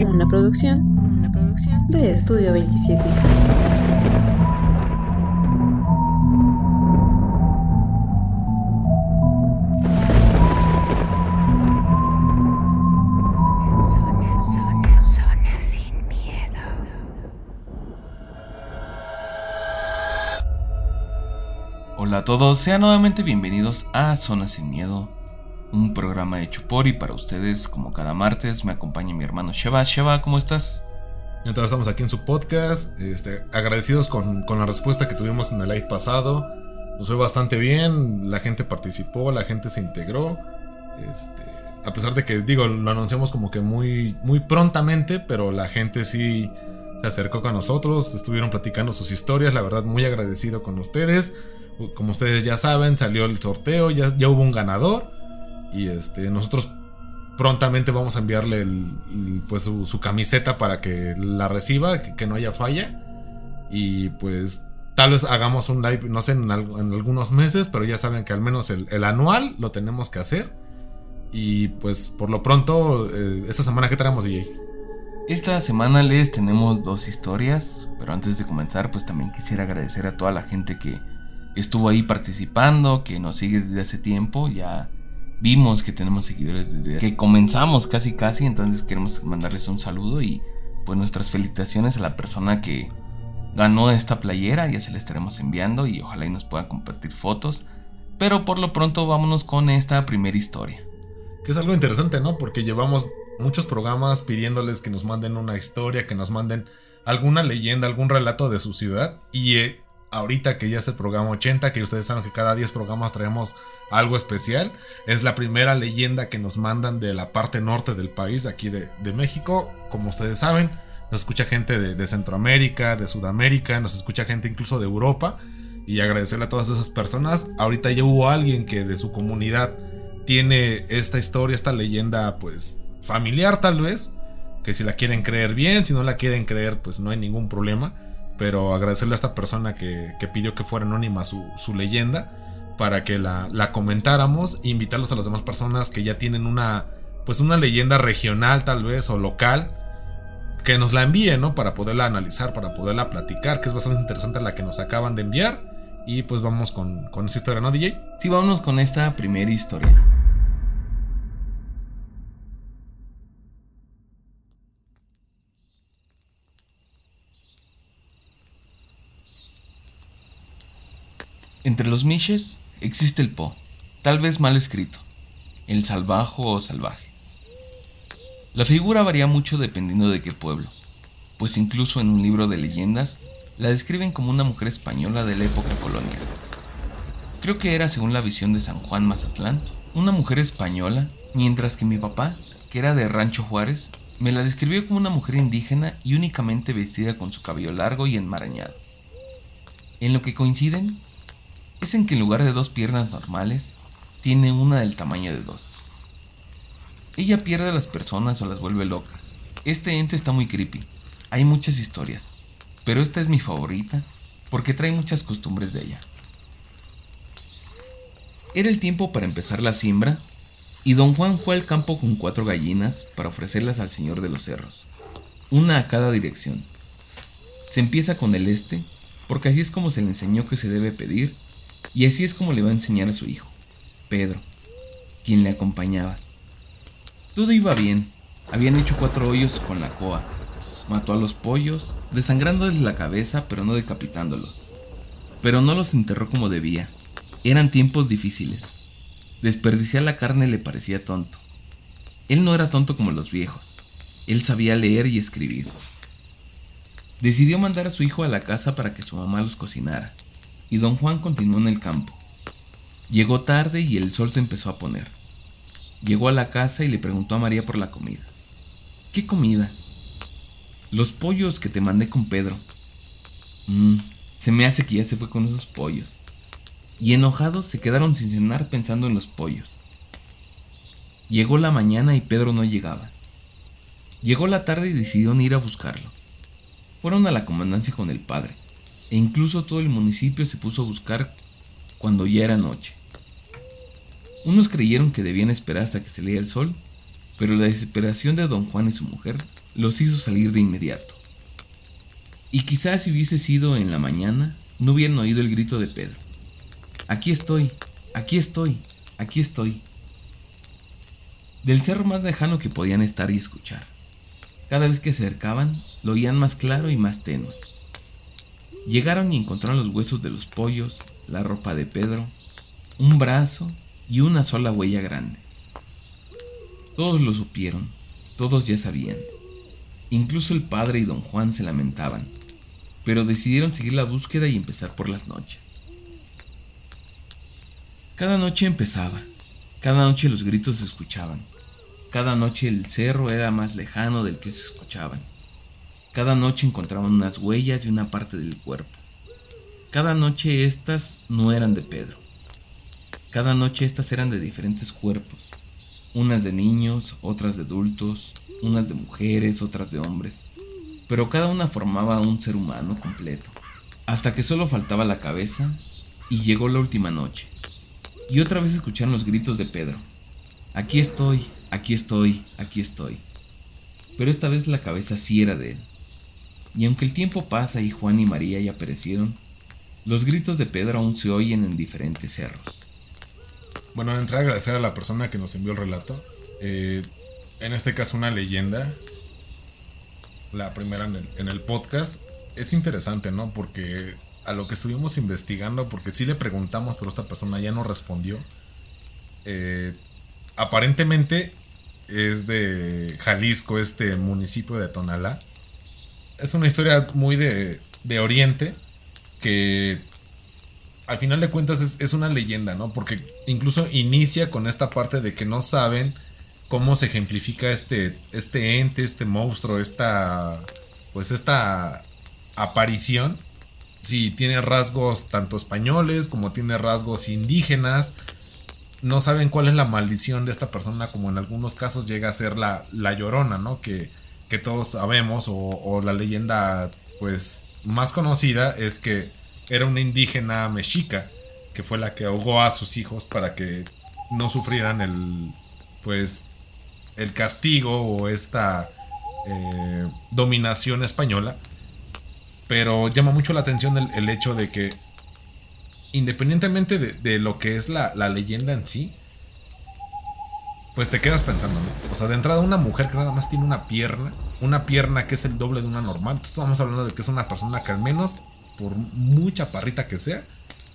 Una producción de Estudio 27. Hola a todos, sean nuevamente bienvenidos a Zona Sin Miedo, un programa hecho por y para ustedes. Como cada martes me acompaña mi hermano Sheva. Sheva, ¿cómo estás? Entonces estamos aquí en su podcast, este, agradecidos con, con la respuesta que tuvimos en el live pasado. Nos fue bastante bien, la gente participó, la gente se integró. Este, a pesar de que, digo, lo anunciamos como que muy, muy prontamente, pero la gente sí se acercó con nosotros, estuvieron platicando sus historias, la verdad muy agradecido con ustedes. Como ustedes ya saben, salió el sorteo, ya, ya hubo un ganador. Y este, nosotros prontamente vamos a enviarle pues su, camiseta para que la reciba, que, no haya falla. Y pues tal vez hagamos un live, no sé, en, algunos meses, pero ya saben que al menos el, anual lo tenemos que hacer. Y pues por lo pronto, eh, esta semana que tenemos, DJ. Esta semana les tenemos dos historias, pero antes de comenzar, pues también quisiera agradecer a toda la gente que estuvo ahí participando, que nos sigue desde hace tiempo, ya vimos que tenemos seguidores desde que comenzamos casi casi, entonces queremos mandarles un saludo y pues nuestras felicitaciones a la persona que ganó esta playera, ya se la estaremos enviando y ojalá y nos pueda compartir fotos. Pero por lo pronto vámonos con esta primera historia. Que es algo interesante, ¿no? Porque llevamos muchos programas pidiéndoles que nos manden una historia, que nos manden alguna leyenda, algún relato de su ciudad. Y eh, ahorita que ya es el programa 80, que ustedes saben que cada 10 programas traemos algo especial. Es la primera leyenda que nos mandan de la parte norte del país, aquí de, México. Como ustedes saben, nos escucha gente de, de, Centroamérica, de Sudamérica, nos escucha gente incluso de Europa. Y agradecerle a todas esas personas. Ahorita ya hubo alguien que de su comunidad tiene esta historia, esta leyenda, pues familiar tal vez. Que si la quieren creer bien, si no la quieren creer, pues no hay ningún problema pero agradecerle a esta persona que, que pidió que fuera anónima su, su leyenda para que la, la, comentáramos e invitarlos a las demás personas que ya tienen una pues una leyenda regional tal vez o local que nos la envíen, ¿no? Para poderla analizar, para poderla platicar, que es bastante interesante la que nos acaban de enviar. Y pues vamos con, con esta historia, ¿no, DJ? Sí, vámonos con esta primera historia. Entre los miches existe el po, tal vez mal escrito, el salvajo o salvaje. La figura varía mucho dependiendo de qué pueblo, pues incluso en un libro de leyendas la describen como una mujer española de la época colonial. Creo que era según la visión de San Juan Mazatlán, una mujer española, mientras que mi papá, que era de Rancho Juárez, me la describió como una mujer indígena y únicamente vestida con su cabello largo y enmarañado. En lo que coinciden es en que en lugar de dos piernas normales, tiene una del tamaño de dos. Ella pierde a las personas o las vuelve locas. Este ente está muy creepy. Hay muchas historias, pero esta es mi favorita porque trae muchas costumbres de ella. Era el tiempo para empezar la siembra y don Juan fue al campo con cuatro gallinas para ofrecerlas al señor de los cerros, una a cada dirección. Se empieza con el este, porque así es como se le enseñó que se debe pedir y así es como le va a enseñar a su hijo, Pedro, quien le acompañaba. Todo iba bien. Habían hecho cuatro hoyos con la coa. Mató a los pollos, desangrándoles la cabeza, pero no decapitándolos. Pero no los enterró como debía. Eran tiempos difíciles. Desperdiciar la carne le parecía tonto. Él no era tonto como los viejos. Él sabía leer y escribir. Decidió mandar a su hijo a la casa para que su mamá los cocinara y don Juan continuó en el campo. Llegó tarde y el sol se empezó a poner. Llegó a la casa y le preguntó a María por la comida. ¿Qué comida? Los pollos que te mandé con Pedro. Mm, se me hace que ya se fue con esos pollos. Y enojados se quedaron sin cenar pensando en los pollos. Llegó la mañana y Pedro no llegaba. Llegó la tarde y decidieron ir a buscarlo. Fueron a la comandancia con el padre e incluso todo el municipio se puso a buscar cuando ya era noche. Unos creyeron que debían esperar hasta que se leía el sol, pero la desesperación de don Juan y su mujer los hizo salir de inmediato. Y quizás si hubiese sido en la mañana, no hubieran oído el grito de Pedro. Aquí estoy, aquí estoy, aquí estoy. Del cerro más lejano que podían estar y escuchar. Cada vez que se acercaban, lo oían más claro y más tenue. Llegaron y encontraron los huesos de los pollos, la ropa de Pedro, un brazo y una sola huella grande. Todos lo supieron, todos ya sabían. Incluso el padre y don Juan se lamentaban, pero decidieron seguir la búsqueda y empezar por las noches. Cada noche empezaba, cada noche los gritos se escuchaban, cada noche el cerro era más lejano del que se escuchaban, cada noche encontraban unas huellas y una parte del cuerpo. Cada noche estas no eran de Pedro. Cada noche estas eran de diferentes cuerpos, unas de niños, otras de adultos, unas de mujeres, otras de hombres, pero cada una formaba un ser humano completo, hasta que solo faltaba la cabeza y llegó la última noche. Y otra vez escucharon los gritos de Pedro. Aquí estoy, aquí estoy, aquí estoy. Pero esta vez la cabeza sí era de él. Y aunque el tiempo pasa y Juan y María ya perecieron, los gritos de Pedro aún se oyen en diferentes cerros. Bueno, entré a agradecer a la persona que nos envió el relato. Eh, en este caso, una leyenda. La primera en el, podcast. Es interesante, ¿no? Porque a lo que estuvimos investigando, porque sí le preguntamos, pero esta persona ya no respondió. Eh, aparentemente es de Jalisco, este municipio de Tonalá. Es una historia muy de, de Oriente que al final de cuentas es, una leyenda, ¿no? Porque incluso inicia con esta parte de que no saben cómo se ejemplifica este, este ente, este monstruo, esta, pues esta aparición. Si tiene rasgos tanto españoles como tiene rasgos indígenas. No saben cuál es la maldición de esta persona, como en algunos casos llega a ser la, la llorona, ¿no? Que, que todos sabemos, o, la leyenda, pues, más conocida es que era una indígena mexica que fue la que ahogó a sus hijos para que no sufrieran el pues el castigo o esta eh, dominación española. Pero llama mucho la atención el, hecho de que independientemente de, lo que es la, la, leyenda en sí pues te quedas pensando ¿no? o sea de entrada una mujer que nada más tiene una pierna una pierna que es el doble de una normal estamos hablando de que es una persona que al menos por mucha parrita que sea,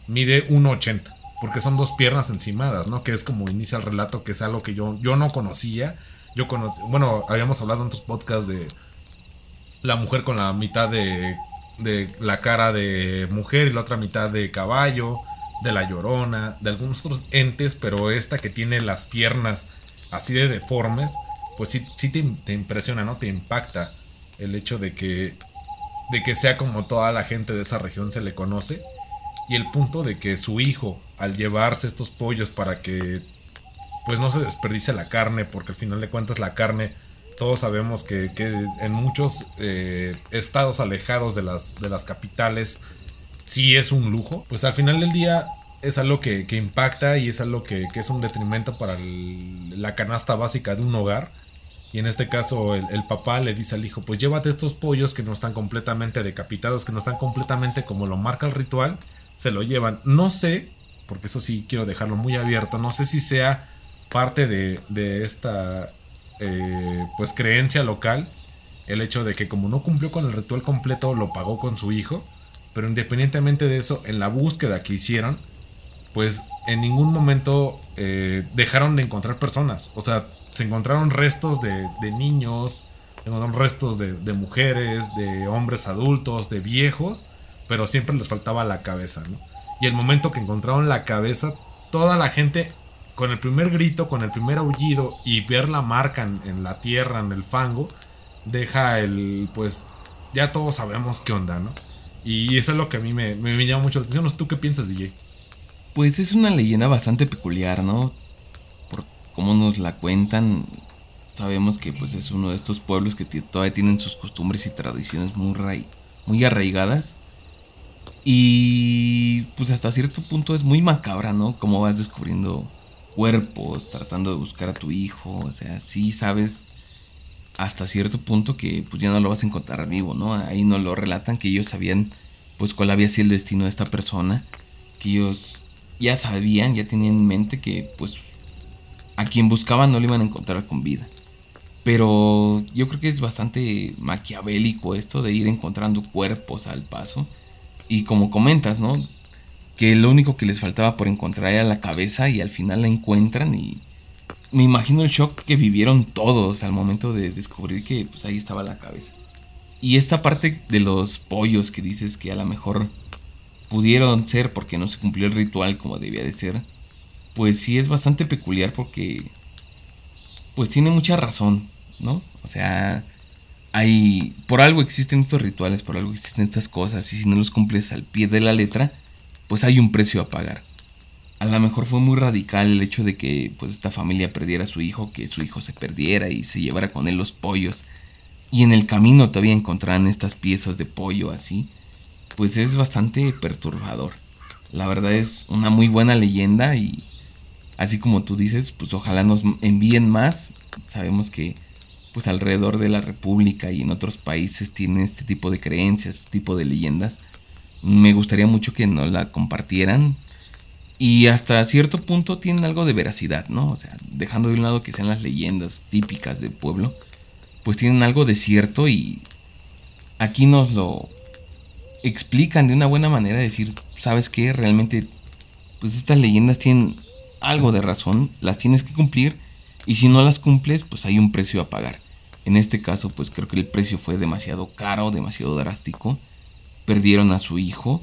mide 1,80. Porque son dos piernas encimadas, ¿no? Que es como inicia el relato, que es algo que yo, yo no conocía. Yo conocí, bueno, habíamos hablado en otros podcasts de la mujer con la mitad de, de la cara de mujer y la otra mitad de caballo, de la llorona, de algunos otros entes, pero esta que tiene las piernas así de deformes, pues sí, sí te, te impresiona, ¿no? Te impacta el hecho de que de que sea como toda la gente de esa región se le conoce. Y el punto de que su hijo, al llevarse estos pollos para que pues no se desperdicie la carne, porque al final de cuentas la carne, todos sabemos que, en muchos eh, estados alejados de las, de las capitales sí es un lujo, pues al final del día es algo que, impacta y es algo que, es un detrimento para la canasta básica de un hogar. Y en este caso el, papá le dice al hijo, pues llévate estos pollos que no están completamente decapitados, que no están completamente como lo marca el ritual, se lo llevan. No sé, porque eso sí quiero dejarlo muy abierto, no sé si sea parte de, de esta eh, pues creencia local, el hecho de que como no cumplió con el ritual completo, lo pagó con su hijo, pero independientemente de eso, en la búsqueda que hicieron, pues en ningún momento eh, dejaron de encontrar personas. O sea, se encontraron restos de, niños, se encontraron restos de, mujeres, de hombres adultos, de viejos, pero siempre les faltaba la cabeza, ¿no? Y el momento que encontraron la cabeza, toda la gente, con el primer grito, con el primer aullido y ver la marca en, la tierra, en el fango, deja el, pues, ya todos sabemos qué onda, ¿no? Y eso es lo que a mí me, me llama mucho la atención. ¿Tú qué piensas, DJ? Pues es una leyenda bastante peculiar, ¿no? como nos la cuentan, sabemos que pues es uno de estos pueblos que todavía tienen sus costumbres y tradiciones muy, muy arraigadas. Y pues hasta cierto punto es muy macabra, ¿no? Como vas descubriendo cuerpos, tratando de buscar a tu hijo, o sea, sí sabes hasta cierto punto que pues ya no lo vas a encontrar vivo, ¿no? Ahí nos lo relatan que ellos sabían pues cuál había sido el destino de esta persona, que ellos ya sabían, ya tenían en mente que pues a quien buscaban no lo iban a encontrar con vida. Pero yo creo que es bastante maquiavélico esto de ir encontrando cuerpos al paso. Y como comentas, ¿no? Que lo único que les faltaba por encontrar era la cabeza y al final la encuentran y me imagino el shock que vivieron todos al momento de descubrir que pues ahí estaba la cabeza. Y esta parte de los pollos que dices que a lo mejor pudieron ser porque no se cumplió el ritual como debía de ser, pues sí es bastante peculiar porque pues tiene mucha razón, ¿no? O sea, hay por algo existen estos rituales, por algo existen estas cosas y si no los cumples al pie de la letra, pues hay un precio a pagar. A lo mejor fue muy radical el hecho de que pues esta familia perdiera a su hijo, que su hijo se perdiera y se llevara con él los pollos y en el camino todavía encontraran estas piezas de pollo así, pues es bastante perturbador. La verdad es una muy buena leyenda y así como tú dices, pues ojalá nos envíen más. Sabemos que pues alrededor de la República y en otros países tienen este tipo de creencias, este tipo de leyendas. Me gustaría mucho que nos la compartieran. Y hasta cierto punto tienen algo de veracidad, ¿no? O sea, dejando de un lado que sean las leyendas típicas del pueblo, pues tienen algo de cierto y aquí nos lo explican de una buena manera, decir, ¿sabes qué? Realmente, pues estas leyendas tienen algo de razón, las tienes que cumplir y si no las cumples, pues hay un precio a pagar. En este caso, pues creo que el precio fue demasiado caro, demasiado drástico. Perdieron a su hijo.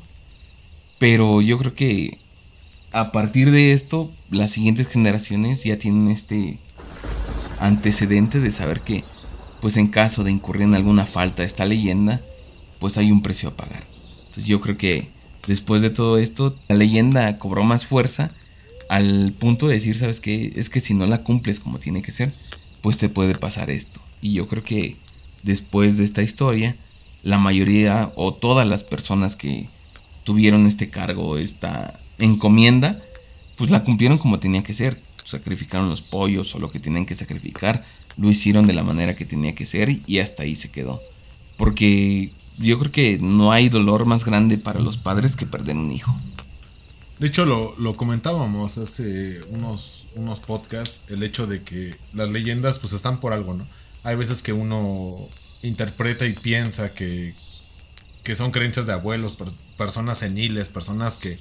Pero yo creo que a partir de esto, las siguientes generaciones ya tienen este antecedente de saber que pues en caso de incurrir en alguna falta esta leyenda, pues hay un precio a pagar. Entonces yo creo que después de todo esto, la leyenda cobró más fuerza al punto de decir, ¿sabes qué? Es que si no la cumples como tiene que ser, pues te puede pasar esto. Y yo creo que después de esta historia, la mayoría o todas las personas que tuvieron este cargo, esta encomienda, pues la cumplieron como tenía que ser. Sacrificaron los pollos o lo que tenían que sacrificar lo hicieron de la manera que tenía que ser y hasta ahí se quedó. Porque yo creo que no hay dolor más grande para los padres que perder un hijo. De hecho, lo, comentábamos hace unos, unos podcasts, el hecho de que las leyendas pues están por algo, ¿no? Hay veces que uno interpreta y piensa que, que son creencias de abuelos, personas seniles, personas que,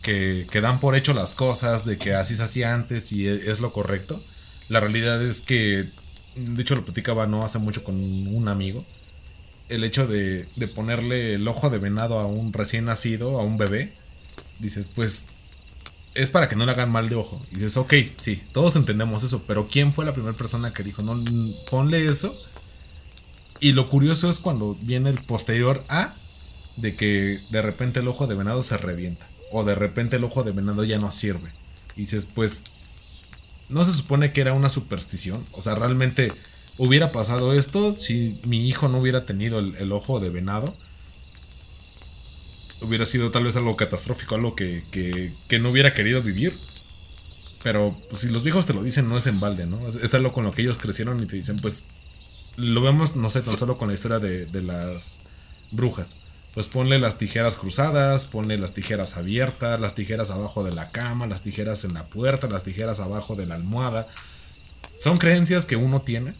que, que, dan por hecho las cosas, de que así se hacía antes y e, es lo correcto. La realidad es que de hecho lo platicaba no hace mucho con un amigo, el hecho de, de ponerle el ojo de venado a un recién nacido, a un bebé, dices, pues es para que no le hagan mal de ojo. Y dices, ok, sí, todos entendemos eso, pero ¿quién fue la primera persona que dijo, no, ponle eso? Y lo curioso es cuando viene el posterior a de que de repente el ojo de venado se revienta. O de repente el ojo de venado ya no sirve. Y dices, pues no se supone que era una superstición. O sea, realmente hubiera pasado esto si mi hijo no hubiera tenido el, ojo de venado. Hubiera sido tal vez algo catastrófico, algo que, que, no hubiera querido vivir. Pero pues, si los viejos te lo dicen, no es en balde, ¿no? Es, algo con lo que ellos crecieron y te dicen, pues lo vemos, no sé, tan solo con la historia de, de las brujas pues ponle las tijeras cruzadas, ponle las tijeras abiertas, las tijeras abajo de la cama, las tijeras en la puerta, las tijeras abajo de la almohada. Son creencias que uno tiene.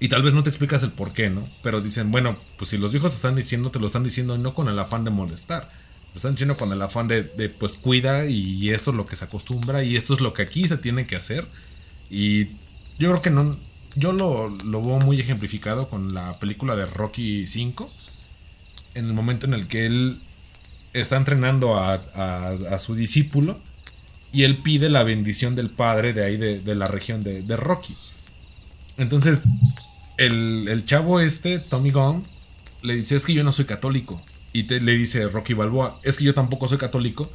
Y tal vez no te explicas el por qué, ¿no? Pero dicen, bueno, pues si los viejos están diciendo, te lo están diciendo no con el afán de molestar. Lo están diciendo con el afán de, pues cuida y esto es lo que se acostumbra y esto es lo que aquí se tiene que hacer. Y yo creo que no... Yo lo, lo veo muy ejemplificado con la película de Rocky 5 en el momento en el que él está entrenando a, su discípulo y él pide la bendición del padre de ahí de, la región de, Rocky. Entonces, el, chavo este, Tommy Gunn, le dice, es que yo no soy católico. Y le dice Rocky Balboa, es que yo tampoco soy católico,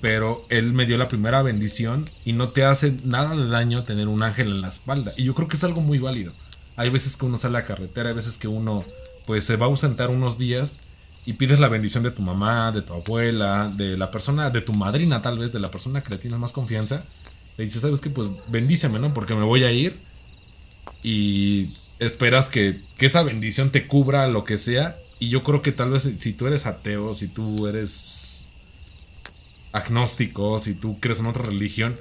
pero él me dio la primera bendición y no te hace nada de daño tener un ángel en la espalda. Y yo creo que es algo muy válido. Hay veces que uno sale a la carretera, hay veces que uno pues se va a ausentar unos días y pides la bendición de tu mamá, de tu abuela, de la persona, de tu madrina tal vez, de la persona que le tienes más confianza, le dices, ¿sabes qué? Pues bendíceme, ¿no? Porque me voy a ir y esperas que, que esa bendición te cubra lo que sea. Y yo creo que tal vez si tú eres ateo, si tú eres agnóstico, si tú crees en otra religión,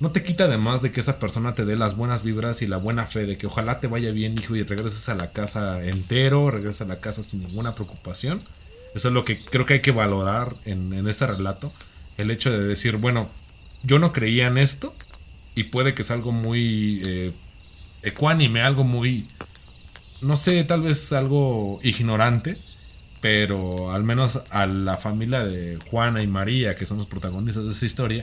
no te quita además de que esa persona te dé las buenas vibras y la buena fe de que ojalá te vaya bien, hijo, y regreses a la casa entero, regreses a la casa sin ninguna preocupación. Eso es lo que creo que hay que valorar en, este relato. El hecho de decir, bueno, yo no creía en esto y puede que es algo muy eh, ecuánime, algo muy, no sé, tal vez algo ignorante, pero al menos a la familia de Juana y María, que son los protagonistas de esta historia,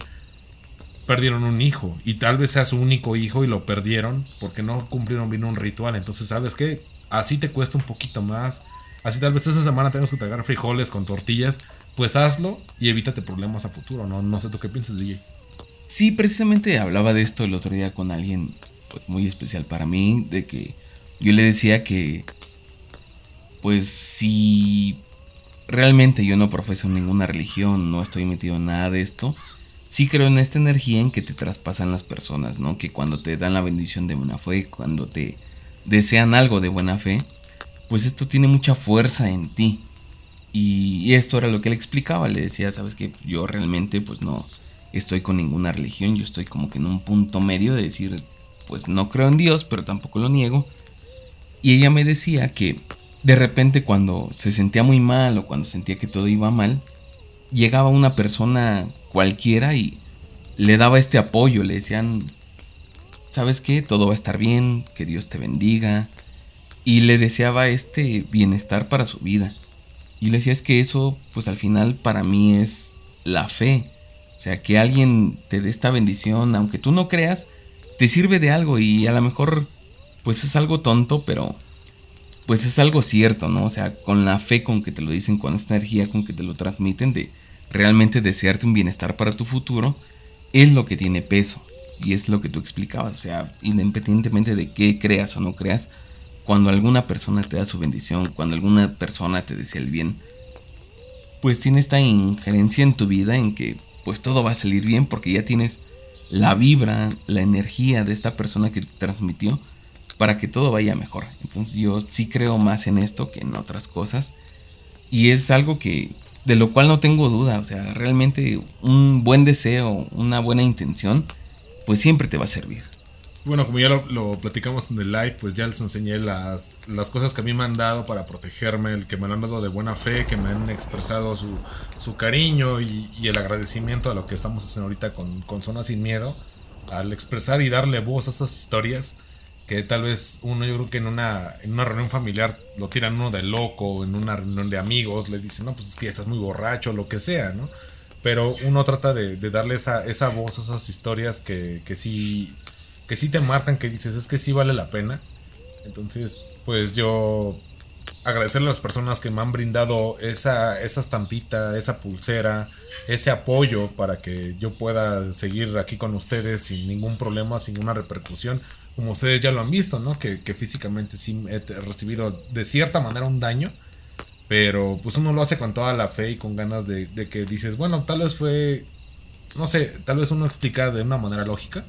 perdieron un hijo y tal vez sea su único hijo y lo perdieron porque no cumplieron bien un ritual. Entonces, ¿sabes qué? Así te cuesta un poquito más. Así tal vez esa semana tengas que tragar frijoles con tortillas. Pues hazlo y evítate problemas a futuro. No, no sé tú qué piensas, DJ. Sí, precisamente hablaba de esto el otro día con alguien pues, muy especial para mí. De que yo le decía que, pues si realmente yo no profeso ninguna religión, no estoy metido en nada de esto sí creo en esta energía en que te traspasan las personas, ¿no? Que cuando te dan la bendición de buena fe, cuando te desean algo de buena fe, pues esto tiene mucha fuerza en ti. Y, esto era lo que él explicaba, le decía, sabes que yo realmente pues no estoy con ninguna religión, yo estoy como que en un punto medio de decir, pues no creo en Dios, pero tampoco lo niego. Y ella me decía que de repente cuando se sentía muy mal o cuando sentía que todo iba mal, llegaba una persona cualquiera y le daba este apoyo, le decían, ¿sabes qué? Todo va a estar bien, que Dios te bendiga. Y le deseaba este bienestar para su vida. Y le decía es que eso, pues al final para mí es la fe. O sea, que alguien te dé esta bendición, aunque tú no creas, te sirve de algo y a lo mejor, pues es algo tonto, pero pues es algo cierto, ¿no? O sea, con la fe con que te lo dicen, con esta energía con que te lo transmiten de realmente desearte un bienestar para tu futuro, es lo que tiene peso. Y es lo que tú explicabas. O sea, independientemente de qué creas o no creas, cuando alguna persona te da su bendición, cuando alguna persona te desea el bien, pues tiene esta injerencia en tu vida en que pues todo va a salir bien porque ya tienes la vibra, la energía de esta persona que te transmitió para que todo vaya mejor. Entonces yo sí creo más en esto que en otras cosas. Y es algo que de lo cual no tengo duda, o sea, realmente un buen deseo, una buena intención, pues siempre te va a servir. Bueno, como ya lo, platicamos en el live, pues ya les enseñé las, las, cosas que a mí me han dado para protegerme, el que me han dado de buena fe, que me han expresado su, su cariño y, el agradecimiento a lo que estamos haciendo ahorita con, con Zona Sin Miedo, al expresar y darle voz a estas historias que tal vez uno, yo creo que en una, en una reunión familiar lo tiran uno de loco, en una reunión de amigos le dicen, no, pues es que estás muy borracho, lo que sea, ¿no? Pero uno trata de, darle esa, esa voz, esas historias que, que, sí, que sí te marcan, que dices, es que sí vale la pena. Entonces, pues yo agradecerle a las personas que me han brindado esa, esa estampita, esa pulsera, ese apoyo para que yo pueda seguir aquí con ustedes sin ningún problema, sin ninguna repercusión como ustedes ya lo han visto, ¿no? Que, físicamente sí he recibido de cierta manera un daño. Pero pues uno lo hace con toda la fe y con ganas de, que dices, bueno, tal vez fue, no sé, tal vez uno explica de una manera lógica,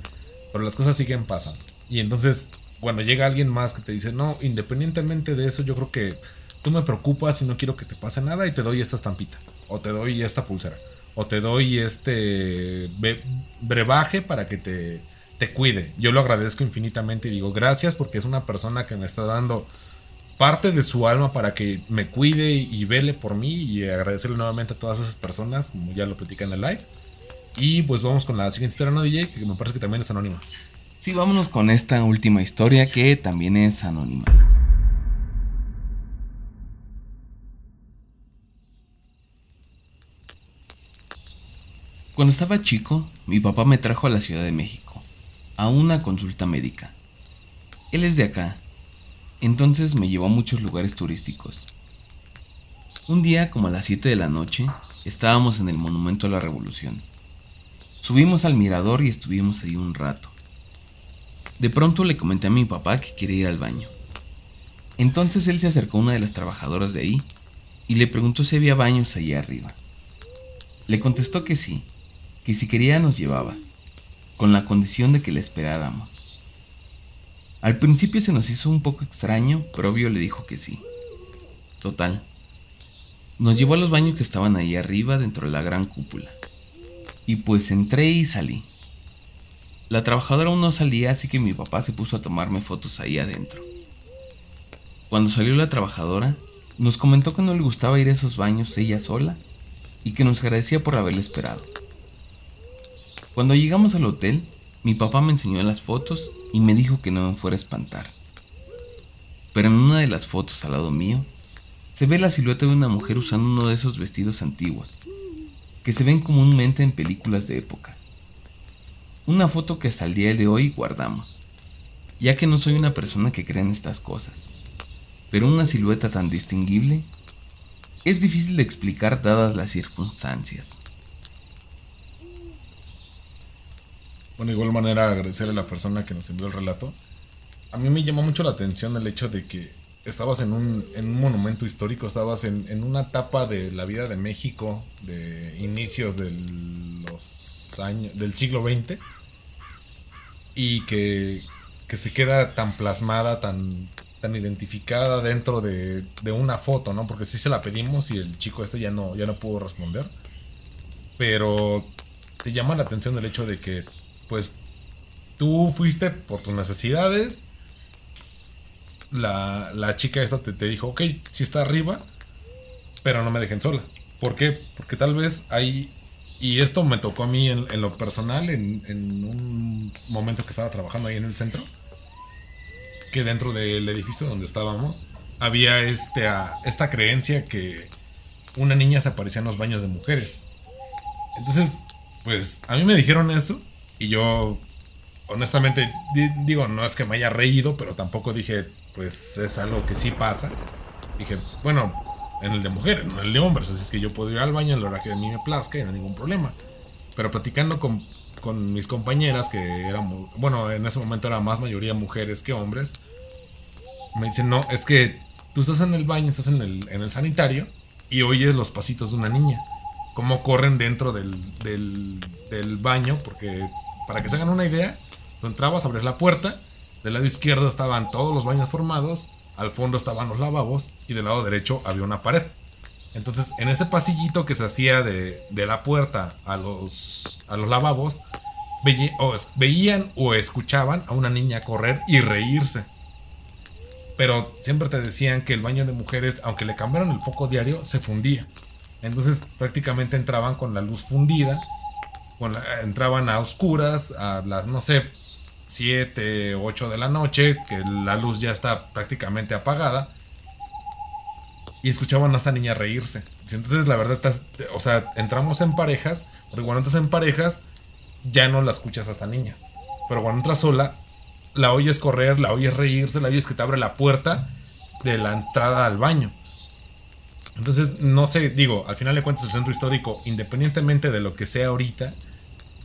pero las cosas siguen pasando. Y entonces, cuando llega alguien más que te dice, no, independientemente de eso, yo creo que tú me preocupas y no quiero que te pase nada y te doy esta estampita, o te doy esta pulsera, o te doy este brebaje para que te te cuide. Yo lo agradezco infinitamente y digo gracias porque es una persona que me está dando parte de su alma para que me cuide y vele por mí y agradecerle nuevamente a todas esas personas, como ya lo platicé en el live. Y pues vamos con la siguiente historia, ¿no, DJ? Que me parece que también es anónima. Sí, vámonos con esta última historia que también es anónima. Cuando estaba chico, mi papá me trajo a la Ciudad de México a una consulta médica. Él es de acá, entonces me llevó a muchos lugares turísticos. Un día, como a las 7 de la noche, estábamos en el Monumento a la Revolución. Subimos al mirador y estuvimos ahí un rato. De pronto le comenté a mi papá que quería ir al baño. Entonces él se acercó a una de las trabajadoras de ahí y le preguntó si había baños allá arriba. Le contestó que sí, que si quería nos llevaba con la condición de que le esperáramos. Al principio se nos hizo un poco extraño, pero obvio le dijo que sí. Total. Nos llevó a los baños que estaban ahí arriba dentro de la gran cúpula. Y pues entré y salí. La trabajadora aún no salía, así que mi papá se puso a tomarme fotos ahí adentro. Cuando salió la trabajadora, nos comentó que no le gustaba ir a esos baños ella sola y que nos agradecía por haberle esperado. Cuando llegamos al hotel, mi papá me enseñó las fotos y me dijo que no me fuera a espantar. Pero en una de las fotos al lado mío, se ve la silueta de una mujer usando uno de esos vestidos antiguos, que se ven comúnmente en películas de época. Una foto que hasta el día de hoy guardamos, ya que no soy una persona que cree en estas cosas, pero una silueta tan distinguible es difícil de explicar dadas las circunstancias. Bueno, de igual manera agradecer a la persona que nos envió el relato. A mí me llamó mucho la atención el hecho de que estabas en un, en un monumento histórico, estabas en, en, una etapa de la vida de México, de inicios del, los años, del siglo XX, y que, que se queda tan plasmada, tan, tan identificada dentro de, de, una foto, ¿no? Porque sí se la pedimos y el chico este ya no, ya no pudo responder. Pero te llama la atención el hecho de que pues tú fuiste por tus necesidades. La, la chica esta te, te, dijo, ok, sí está arriba, pero no me dejen sola. ¿Por qué? Porque tal vez hay... Y esto me tocó a mí en, lo personal, en, en, un momento que estaba trabajando ahí en el centro, que dentro del edificio donde estábamos, había este, esta creencia que una niña se aparecía en los baños de mujeres. Entonces, pues a mí me dijeron eso y yo, honestamente, digo, no es que me haya reído, pero tampoco dije, pues es algo que sí pasa. Dije, bueno, en el de mujeres, no en el de hombres, así es que yo puedo ir al baño en la hora que a mí me plazca y no hay ningún problema. Pero platicando con, con mis compañeras, que éramos, bueno, en ese momento era más mayoría mujeres que hombres, me dicen, no, es que tú estás en el baño, estás en el, en el sanitario y oyes los pasitos de una niña. Cómo corren dentro del, del, baño, porque para que se hagan una idea, tú entrabas, abres la puerta, del lado izquierdo estaban todos los baños formados, al fondo estaban los lavabos y del lado derecho había una pared. Entonces, en ese pasillito que se hacía de, de la puerta a los, a los lavabos, o veían o escuchaban a una niña correr y reírse. Pero siempre te decían que el baño de mujeres, aunque le cambiaron el foco diario, se fundía. Entonces prácticamente entraban con la luz fundida entraban a oscuras, a las, no sé, 7, 8 de la noche, que la luz ya está prácticamente apagada. Y escuchaban a esta niña reírse. Entonces, la verdad, o sea, entramos en parejas, porque cuando entras en parejas, ya no la escuchas a esta niña. Pero cuando entras sola, la oyes correr, la oyes reírse, la oyes que te abre la puerta de la entrada al baño. Entonces, no sé, digo, al final de cuentas el centro histórico, independientemente de lo que sea ahorita,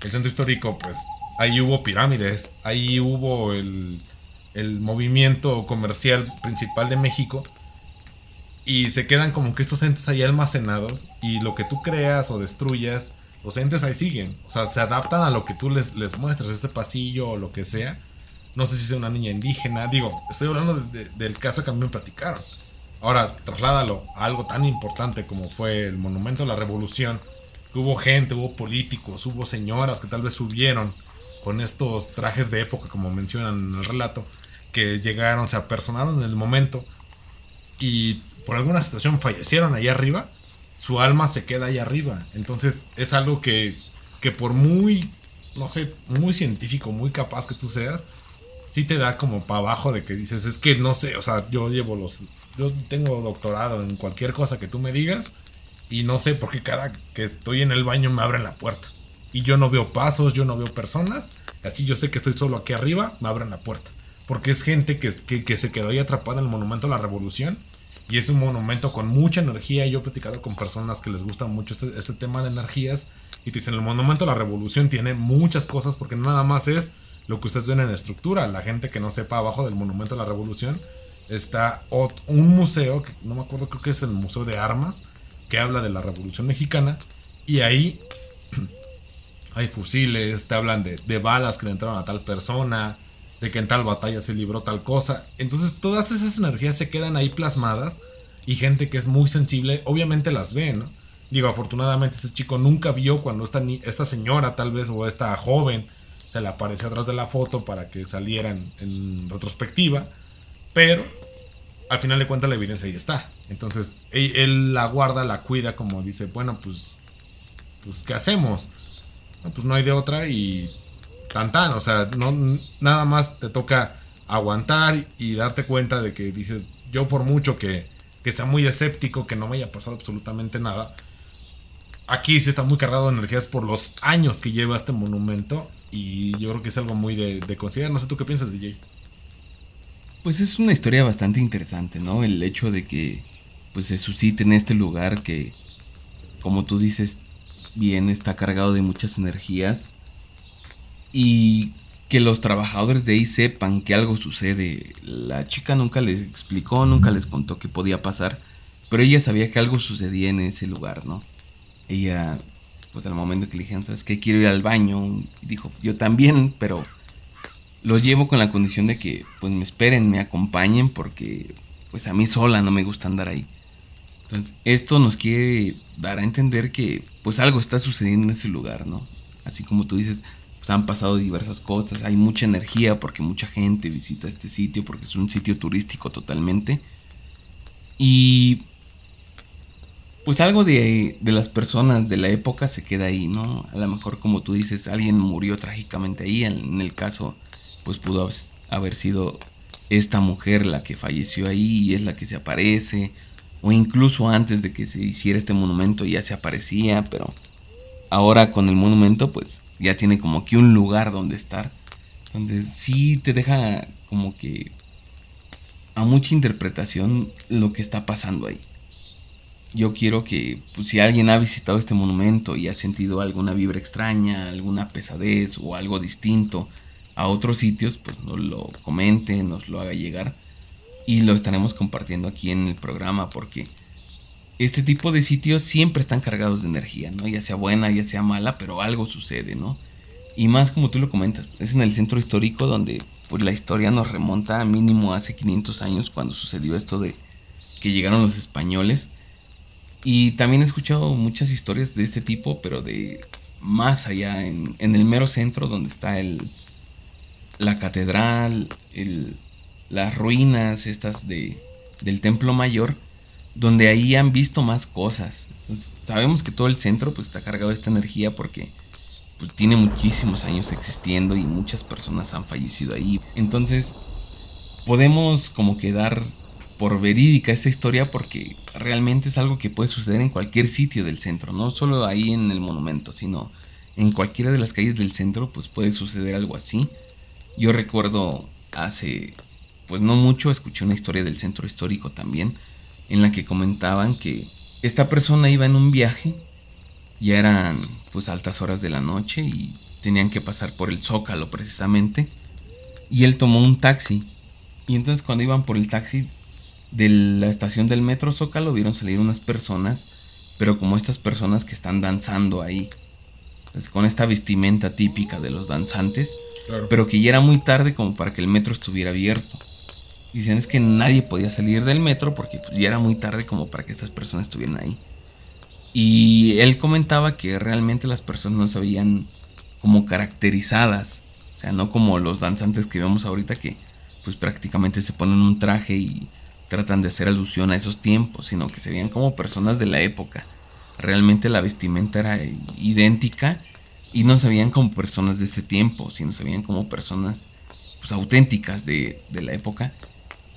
el centro histórico, pues ahí hubo pirámides, ahí hubo el, el movimiento comercial principal de México. Y se quedan como que estos entes ahí almacenados y lo que tú creas o destruyas, los entes ahí siguen. O sea, se adaptan a lo que tú les, les muestres, este pasillo o lo que sea. No sé si sea una niña indígena. Digo, estoy hablando de, de, del caso que a mí me platicaron. Ahora, trasládalo a algo tan importante como fue el Monumento a la Revolución. Que hubo gente, hubo políticos, hubo señoras que tal vez subieron con estos trajes de época, como mencionan en el relato, que llegaron, se apersonaron en el momento y por alguna situación fallecieron ahí arriba, su alma se queda ahí arriba. Entonces es algo que, que por muy, no sé, muy científico, muy capaz que tú seas, sí te da como para abajo de que dices, es que no sé, o sea, yo llevo los yo tengo doctorado en cualquier cosa que tú me digas y no sé por qué cada que estoy en el baño me abren la puerta. Y yo no veo pasos, yo no veo personas. Así yo sé que estoy solo aquí arriba, me abren la puerta. Porque es gente que, que, se quedó ahí atrapada en el monumento a la revolución. Y es un monumento con mucha energía. Yo he platicado con personas que les gusta mucho este, este tema de energías. Y te dicen, el monumento a la revolución tiene muchas cosas porque nada más es lo que ustedes ven en la estructura. La gente que no sepa abajo del monumento a la revolución está un museo, que no me acuerdo, creo que es el Museo de Armas, que habla de la Revolución Mexicana. Y ahí hay fusiles, te hablan de, balas que le entraron a tal persona. de que en tal batalla se libró tal cosa. Entonces todas esas energías se quedan ahí plasmadas y gente que es muy sensible obviamente las ve, ¿no? Digo, afortunadamente ese chico nunca vio cuando esta, esta señora tal vez o esta joven se le apareció atrás de la foto para que salieran en retrospectiva, pero al final de cuentas la evidencia ahí está. Entonces él, la guarda, la cuida como dice, bueno, pues, pues ¿qué hacemos? Pues no hay de otra y tan tan, o sea, no, nada más te toca aguantar y darte cuenta de que dices, yo por mucho que, que sea muy escéptico, que no me haya pasado absolutamente nada, aquí sí está muy cargado de energías por los años que lleva este monumento y yo creo que es algo muy de, de considerar. No sé tú qué piensas, DJ. Pues es una historia bastante interesante, ¿no? El hecho de que pues se suscite en este lugar que, como tú dices, bien está cargado de muchas energías y que los trabajadores de ahí sepan que algo sucede. La chica nunca les explicó, nunca les contó qué podía pasar, pero ella sabía que algo sucedía en ese lugar, ¿no? Ella, pues al momento que le dijeron, ¿sabes qué? Quiero ir al baño, dijo, yo también, pero los llevo con la condición de que, pues me esperen, me acompañen, porque, pues a mí sola no me gusta andar ahí. Entonces, esto nos quiere dar a entender que, pues algo está sucediendo en ese lugar, ¿no? Así como tú dices, pues han pasado diversas cosas, hay mucha energía porque mucha gente visita este sitio, porque es un sitio turístico totalmente. Y pues algo de, de, las personas de la época se queda ahí, ¿no? A lo mejor como tú dices, alguien murió trágicamente ahí, en, el caso pues pudo haber sido esta mujer la que falleció ahí y es la que se aparece, o incluso antes de que se hiciera este monumento ya se aparecía, pero ahora con el monumento pues ya tiene como que un lugar donde estar. Entonces sí te deja como que a mucha interpretación lo que está pasando ahí. Yo quiero que pues, si alguien ha visitado este monumento y ha sentido alguna vibra extraña, alguna pesadez o algo distinto a otros sitios, pues nos lo comente, nos lo haga llegar y lo estaremos compartiendo aquí en el programa porque este tipo de sitios siempre están cargados de energía, ¿no? Ya sea buena, ya sea mala, pero algo sucede, ¿no? Y más como tú lo comentas, es en el centro histórico donde pues la historia nos remonta mínimo hace 500 años cuando sucedió esto de que llegaron los españoles. Y también he escuchado muchas historias de este tipo, pero de más allá, en, el mero centro donde está el, la catedral, las ruinas estas de, del templo mayor donde ahí han visto más cosas. sabemos que todo el centro pues está cargado de esta energía porque pues, tiene muchísimos años existiendo y muchas personas han fallecido ahí. Entonces podemos como que dar por verídica esta historia porque realmente es algo que puede suceder en cualquier sitio del centro, no solo ahí en el monumento, sino en cualquiera de las calles del centro pues puede suceder algo así. Yo recuerdo hace pues no mucho escuché una historia del centro histórico también en la que comentaban que esta persona iba en un viaje, ya eran pues altas horas de la noche y tenían que pasar por el Zócalo precisamente, y él tomó un taxi. Y entonces cuando iban por el taxi de la estación del metro Zócalo vieron salir unas personas, pero como estas personas que están danzando ahí, pues, con esta vestimenta típica de los danzantes, pero que ya era muy tarde como para que el metro estuviera abierto. Dicen es que nadie podía salir del metro porque pues, ya era muy tarde como para que estas personas estuvieran ahí. Y él comentaba que realmente las personas no se veían como caracterizadas. O sea, no como los danzantes que vemos ahorita que pues prácticamente se ponen un traje y tratan de hacer alusión a esos tiempos, sino que se veían como personas de la época. Realmente la vestimenta era idéntica y no se veían como personas de este tiempo, sino se veían como personas pues auténticas de, de la época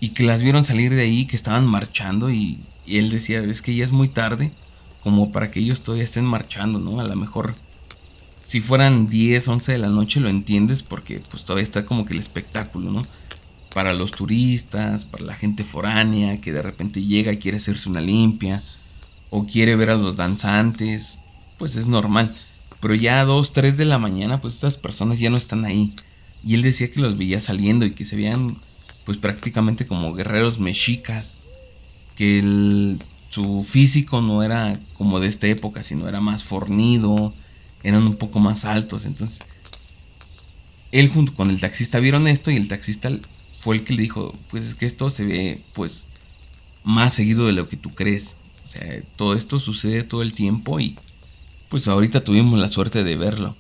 y que las vieron salir de ahí, que estaban marchando y, él decía, es que ya es muy tarde como para que ellos todavía estén marchando, ¿no? A lo mejor si fueran 10, 11 de la noche lo entiendes porque pues todavía está como que el espectáculo, ¿no? Para los turistas, para la gente foránea que de repente llega y quiere hacerse una limpia o quiere ver a los danzantes, pues es normal. Pero ya a 2, 3 de la mañana pues estas personas ya no están ahí. Y él decía que los veía saliendo y que se veían pues prácticamente como guerreros mexicas, que su físico no era como de esta época, sino era más fornido, eran un poco más altos, entonces él junto con el taxista vieron esto y el taxista fue el que le dijo, pues es que esto se ve pues más seguido de lo que tú crees. O sea, todo esto sucede todo el tiempo y pues ahorita tuvimos la suerte de verlo.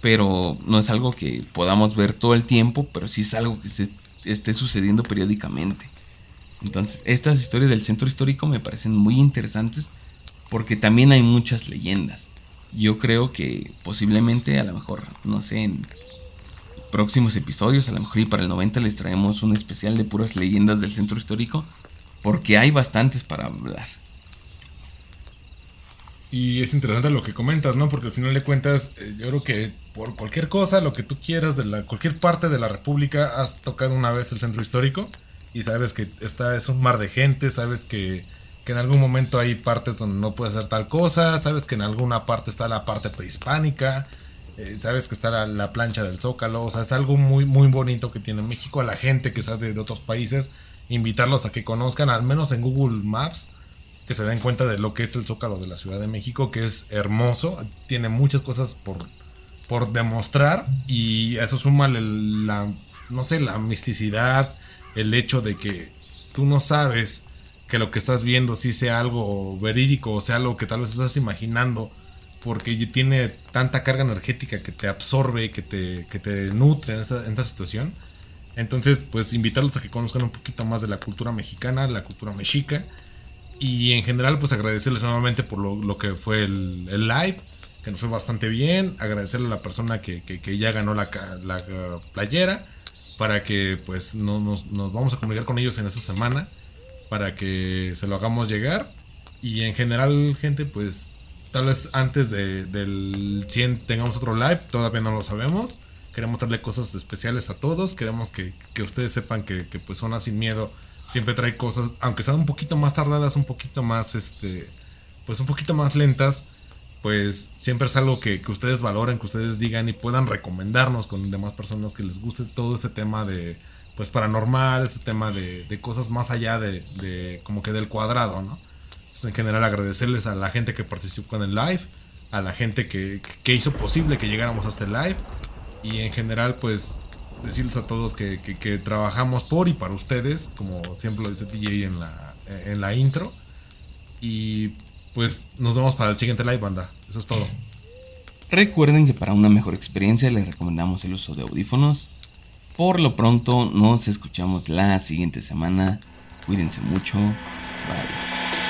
Pero no es algo que podamos ver todo el tiempo, pero sí es algo que se esté sucediendo periódicamente. Entonces, estas historias del centro histórico me parecen muy interesantes porque también hay muchas leyendas. Yo creo que posiblemente, a lo mejor, no sé, en próximos episodios, a lo mejor y para el 90 les traemos un especial de puras leyendas del centro histórico porque hay bastantes para hablar. Y es interesante lo que comentas, ¿no? Porque al final de cuentas, eh, yo creo que por cualquier cosa, lo que tú quieras, de la, cualquier parte de la República, has tocado una vez el centro histórico y sabes que está, es un mar de gente, sabes que, que en algún momento hay partes donde no puede hacer tal cosa, sabes que en alguna parte está la parte prehispánica, eh, sabes que está la, plancha del Zócalo, o sea, es algo muy, muy bonito que tiene México a la gente que sabe de otros países, invitarlos a que conozcan, al menos en Google Maps que se den cuenta de lo que es el Zócalo de la Ciudad de México, que es hermoso, tiene muchas cosas por, por demostrar y eso suma la, no sé, la misticidad, el hecho de que tú no sabes que lo que estás viendo sí sea algo verídico o sea algo que tal vez estás imaginando porque tiene tanta carga energética que te absorbe, que te, que te nutre en esta, en esta situación. Entonces, pues invitarlos a que conozcan un poquito más de la cultura mexicana, la cultura mexica y en general, pues agradecerles nuevamente por lo, que fue el, live, que nos fue bastante bien. Agradecerle a la persona que, ya ganó la, playera, para que pues nos, vamos a comunicar con ellos en esta semana, para que se lo hagamos llegar. Y en general, gente, pues tal vez antes del 100 tengamos otro live, todavía no lo sabemos. Queremos darle cosas especiales a todos, queremos que, ustedes sepan que, que pues Zona Sin Miedo siempre trae cosas, aunque sean un poquito más tardadas, un poquito más, este, pues un poquito más lentas, pues siempre es algo que, ustedes valoren, que ustedes digan y puedan recomendarnos con demás personas que les guste todo este tema de, pues paranormal, este tema de, cosas más allá de, como que del cuadrado, ¿no? en general agradecerles a la gente que participó en el live, a la gente que, que hizo posible que llegáramos a este live y en general pues decirles a todos que, trabajamos por y para ustedes, como siempre lo dice DJ en la, en la intro. Y pues nos vemos para el siguiente live, banda. Eso es todo. Recuerden que para una mejor experiencia les recomendamos el uso de audífonos. Por lo pronto nos escuchamos la siguiente semana. Cuídense mucho. Bye.